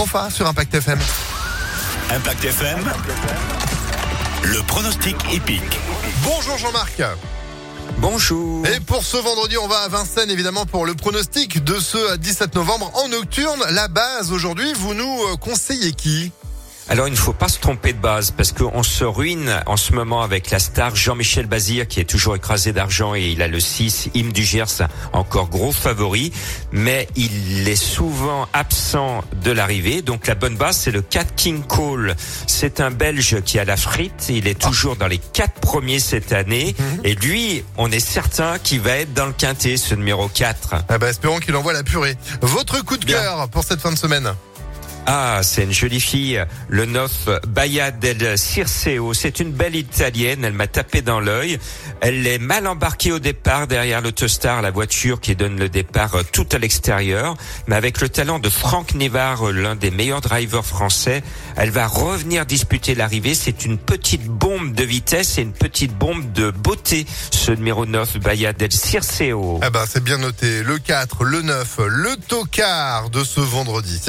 Crofa sur Impact FM. Impact FM. Le pronostic épique. Bonjour Jean-Marc. Bonjour. Et pour ce vendredi, on va à Vincennes évidemment pour le pronostic de ce 17 novembre en nocturne. La base aujourd'hui, vous nous euh, conseillez qui? Alors il ne faut pas se tromper de base parce qu'on se ruine en ce moment avec la star Jean-Michel Bazir qui est toujours écrasé d'argent et il a le 6 Im du Gers encore gros favori. Mais il est souvent absent de l'arrivée. Donc la bonne base c'est le 4 King Cole. C'est un Belge qui a la frite. Il est toujours dans les quatre premiers cette année. Et lui on est certain qu'il va être dans le quintet ce numéro 4 Ah bah espérons qu'il envoie la purée. Votre coup de cœur pour cette fin de semaine Ah, c'est une jolie fille, le 9 Baia del Circeo. C'est une belle italienne, elle m'a tapé dans l'œil. Elle est mal embarquée au départ derrière l'autostar, la voiture qui donne le départ euh, tout à l'extérieur. Mais avec le talent de Franck Névar, euh, l'un des meilleurs drivers français, elle va revenir disputer l'arrivée. C'est une petite bombe de vitesse et une petite bombe de beauté, ce numéro 9 Baia del Circeo. Ah bah c'est bien noté. Le 4, le 9, le tocard de ce vendredi.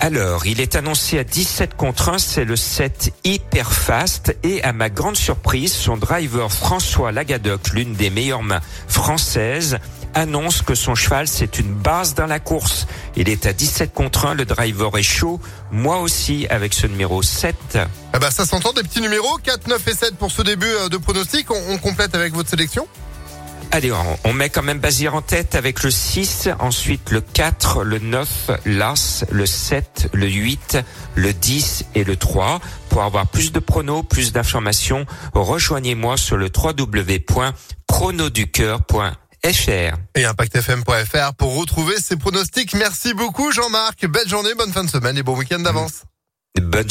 Alors, il est annoncé à 17 contre 1, c'est le 7 hyper fast et à ma grande surprise, son driver François Lagadoc, l'une des meilleures mains françaises, annonce que son cheval c'est une base dans la course. Il est à 17 contre 1, le driver est chaud, moi aussi avec ce numéro 7. Ah bah ça s'entend des petits numéros 4, 9 et 7 pour ce début euh, de pronostic. On, on complète avec votre sélection Allez, on, on met quand même Bazir en tête avec le 6, ensuite le 4, le 9, l'As, le 7, le 8, le 10 et le 3. Pour avoir plus de pronos, plus d'informations, rejoignez-moi sur le www.pronoducœur.fr. et impactfm.fr pour retrouver ces pronostics. Merci beaucoup Jean-Marc. Belle journée, bonne fin de semaine et bon week-end d'avance. Bonne